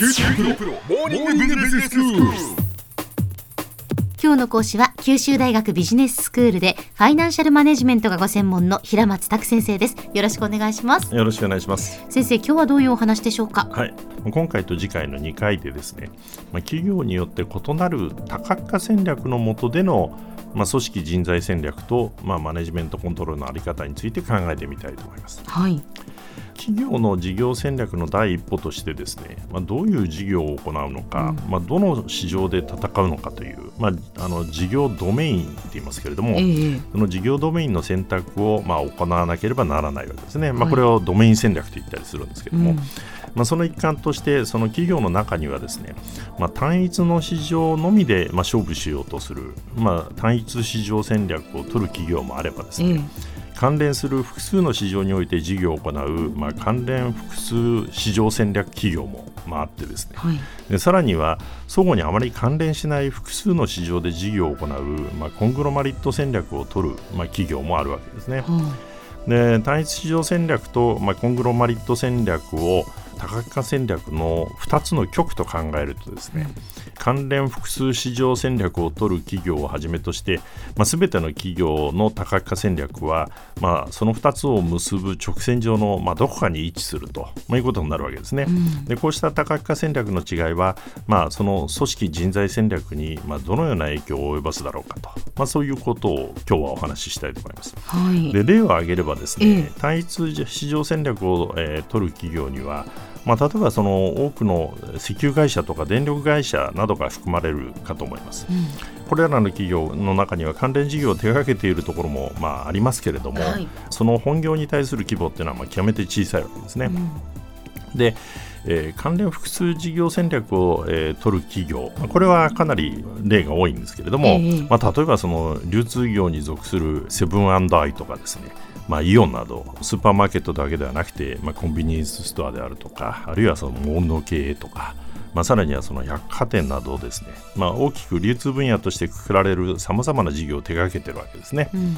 九州大学モーニングビジネススクール。今日の講師は九州大学ビジネススクールでファイナンシャルマネジメントがご専門の平松卓先生ですよろしくお願いしますよろしくお願いします。先生今日はどういうお話でしょうか？はい、今回と次回の2回でですね、まあ、企業によって異なる多角化戦略の下での、まあ、組織人材戦略と、まあ、マネジメントコントロールのあり方について考えてみたいと思います。はい。企業の事業戦略の第一歩としてですね、まあ、どういう事業を行うのか、まあ、どの市場で戦うのかという、まあ、あの事業ドメインって言いますけれども、ええ。その事業ドメインの選択をまあ行わなければならないわけですね、まあ、はい。これをドメイン戦略と言ったりするんですけども、うんまあ、その一環としてその企業の中にはですね、まあ、単一の市場のみでまあ勝負しようとする、まあ、単一市場戦略を取る企業もあればですね、え関連する複数の市場において事業を行う、まあ、関連複数市場戦略企業も、まあ、あってですね。えはい。でさらには相互にあまり関連しない複数の市場で事業を行う、まあ、コングロマリット戦略を取る、まあ、企業もあるわけですね。はで単一市場戦略と、まあ、コングロマリット戦略を多角化戦略の2つの極と考えるとですね、関連複数市場戦略を取る企業をはじめとして、まあ、全ての企業の多角化戦略は、まあ、その2つを結ぶ直線上の、まあ、どこかに位置すると、まあ、いうことになるわけですね。うんでこうした多角化戦略の違いは、まあ、その組織人材戦略に、まあ、どのような影響を及ぼすだろうかと、まあ、そういうことを今日はお話ししたいと思います。はいで例を挙げればですね、ええ単一市場戦略を、えー取る企業には、まあ、例えばその多くの石油会社とか電力会社などが含まれるかと思います。うん。これらの企業の中には関連事業を手掛けているところも、まあ、ありますけれども、はい。その本業に対する規模っていうのはまあ極めて小さいわけですね。うん。で、えー関連複数事業戦略を、えー取る企業、まあこれはかなり例が多いんですけれども、ええ。まあ、例えばその流通業に属するセブンアイとかですね、まあ、イオンなどスーパーマーケットだけではなくて、まあ、コンビニエンスストアであるとかあるいはそのモールの経営とか、まあ、さらにはその百貨店などですね、まあ、大きく流通分野としてくくられるさまざまな事業を手掛けてるわけですね。うん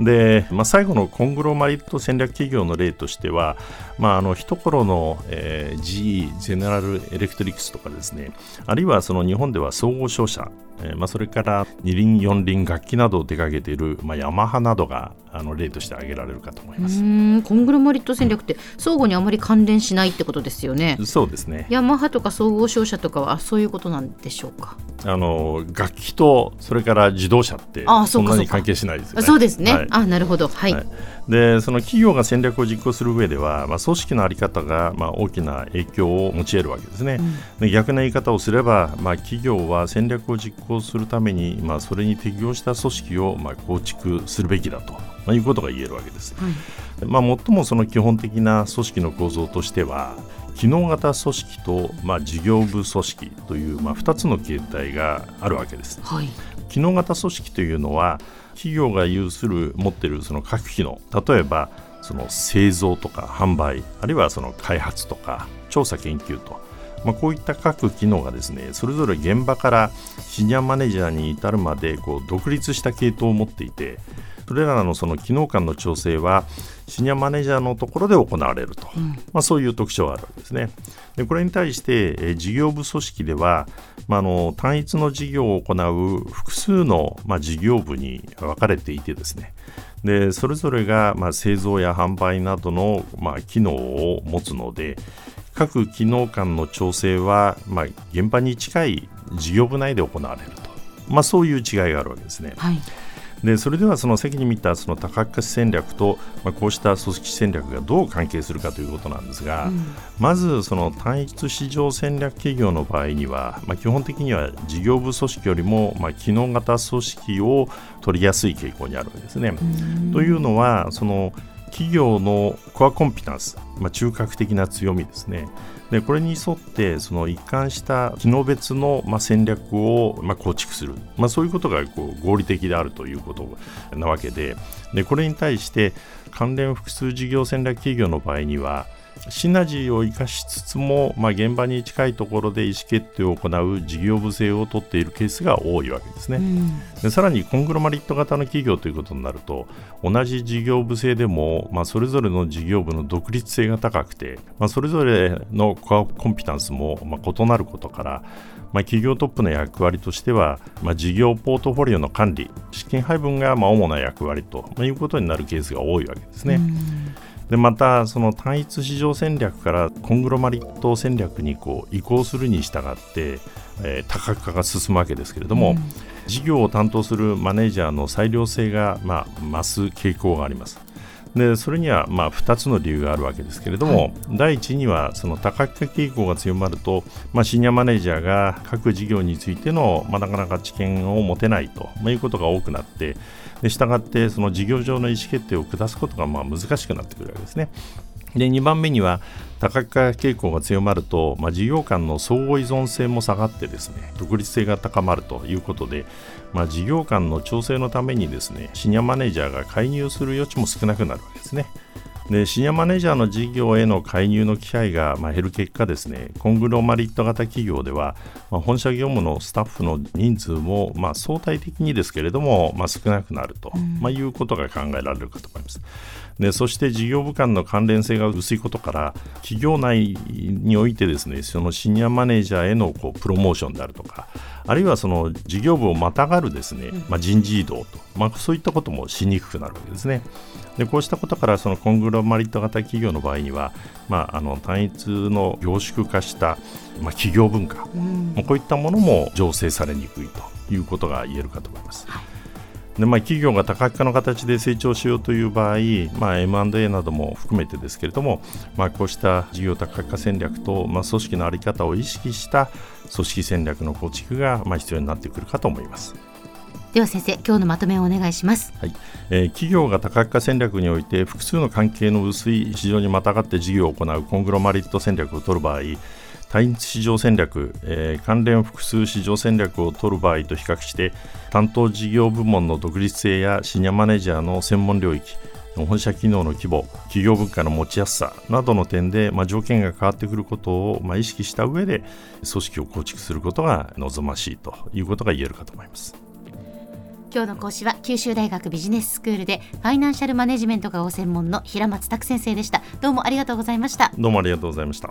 で、まあ、最後のコングロマリット戦略企業の例としては、まあ、あの一頃の、えー GE ゼネラルエレクトリックスとかですねあるいはその日本では総合商社、えーまあ、それから二輪四輪楽器などを手掛けている、まあ、ヤマハなどがあの例として挙げられるかと思いうます。コングロマリット戦略って相互にあまり関連しないってことですよね。そうですね。ヤマハとか総合商社とかはあそういうことなんでしょうか？あの楽器とそれから自動車ってあそうんなに関係しないですよね。あそうですね、はい。あなるほど。はい、はいでその企業が戦略を実行する上では、まあ、組織の在り方が、まあ、大きな影響を持ち得るわけですね。で逆な言い方をすれば、まあ、企業は戦略を実行するために、まあ、それに適応した組織を、まあ、構築するべきだと、まあ、いうことが言えるわけです。はいまあ、最もその基本的な組織の構造としては機能型組織と、まあ、事業部組織という、まあ、2つの形態があるわけです。はい。機能型組織というのは企業が有する持っているその各機能。例えばその製造とか販売あるいはその開発とか調査研究と、まあ、こういった各機能がですねそれぞれ現場からシニアマネージャーに至るまでこう独立した系統を持っていてそれらのその機能間の調整はシニアマネージャーのところで行われると、まあ、そういう特徴があるわけですね。でこれに対して、えー事業部組織では、まあ、あの単一の事業を行う複数の、まあ、事業部に分かれていてですね。でそれぞれが、まあ、製造や販売などの、まあ、機能を持つので各機能間の調整は、まあ、現場に近い事業部内で行われると、まあ、そういう違いがあるわけですね。はいでそれではその先に見たその多角化戦略と、まあ、こうした組織戦略がどう関係するかということなんですが、まずその単一市場戦略企業の場合には、まあ、基本的には事業部組織よりも、まあ、機能型組織を取りやすい傾向にあるわけですね。というのはその企業のコアコンピタンス、まあ、中核的な強みですね。でこれに沿ってその一貫した機能別の、まあ、戦略を、まあ、構築する、まあ、そういうことがこう合理的であるということなわけで。でこれに対して関連複数事業戦略企業の場合にはシナジーを生かしつつも、まあ、現場に近いところで意思決定を行う事業部制を取っているケースが多いわけですね、うん、でさらにコングロマリット型の企業ということになると同じ事業部制でも、まあ、それぞれの事業部の独立性が高くて、まあ、それぞれのコアコンピタンスも、まあ、異なることからまあ、企業トップの役割としては、まあ、事業ポートフォリオの管理、資金配分がまあ主な役割ということになるケースが多いわけですね。でまたその単一市場戦略からコングロマリット戦略にこう移行するに従って、えー、多角化が進むわけですけれども、うん、事業を担当するマネージャーの裁量性が、まあ、増す傾向があります。でそれにはまあ2つの理由があるわけですけれども、はい、第一にはその多角化傾向が強まると、まあ、シニアマネージャーが各事業についての、まあ、なかなか知見を持てないと、まあ、いうことが多くなってでしたがってその事業上の意思決定を下すことがまあ難しくなってくるわけですね。で2番目には多角化傾向が強まると、まあ、事業間の相互依存性も下がってですね独立性が高まるということで、まあ、事業間の調整のためにですねシニアマネージャーが介入する余地も少なくなるわけですね。でシニアマネージャーの事業への介入の機会がまあ減る結果ですねコングロマリット型企業では、まあ、本社業務のスタッフの人数もまあ相対的にですけれども、まあ、少なくなると、まあ、いうことが考えられるかと思います。でそして事業部間の関連性が薄いことから企業内においてですねそのシニアマネージャーへのこうプロモーションであるとかあるいはその事業部をまたがるですね、まあ、人事異動と、まあ、そういったこともしにくくなるわけですね。でこうしたことからそのコングロマリット型企業の場合には、まあ、あの単一の凝縮化した、まあ、企業文化、うん、こういったものも醸成されにくいということが言えるかと思います。はいでまあ、企業が多角化の形で成長しようという場合、まあ、M&A なども含めてですけれども、まあ、こうした事業多角化戦略と、まあ、組織の在り方を意識した組織戦略の構築が、まあ、必要になってくるかと思います。では先生今日のまとめをお願いします、はいえー、企業が多角化戦略において複数の関係の薄い市場にまたがって事業を行うコングロマリット戦略を取る場合単一市場戦略、えー、関連複数市場戦略を取る場合と比較して担当事業部門の独立性やシニアマネージャーの専門領域本社機能の規模、企業文化の持ちやすさなどの点で、まあ、条件が変わってくることを、まあ、意識した上で組織を構築することが望ましいということが言えるかと思います。今日の講師は九州大学ビジネススクールでファイナンシャルマネジメントがご専門の平松卓先生でした。どうもありがとうございました。どうもありがとうございました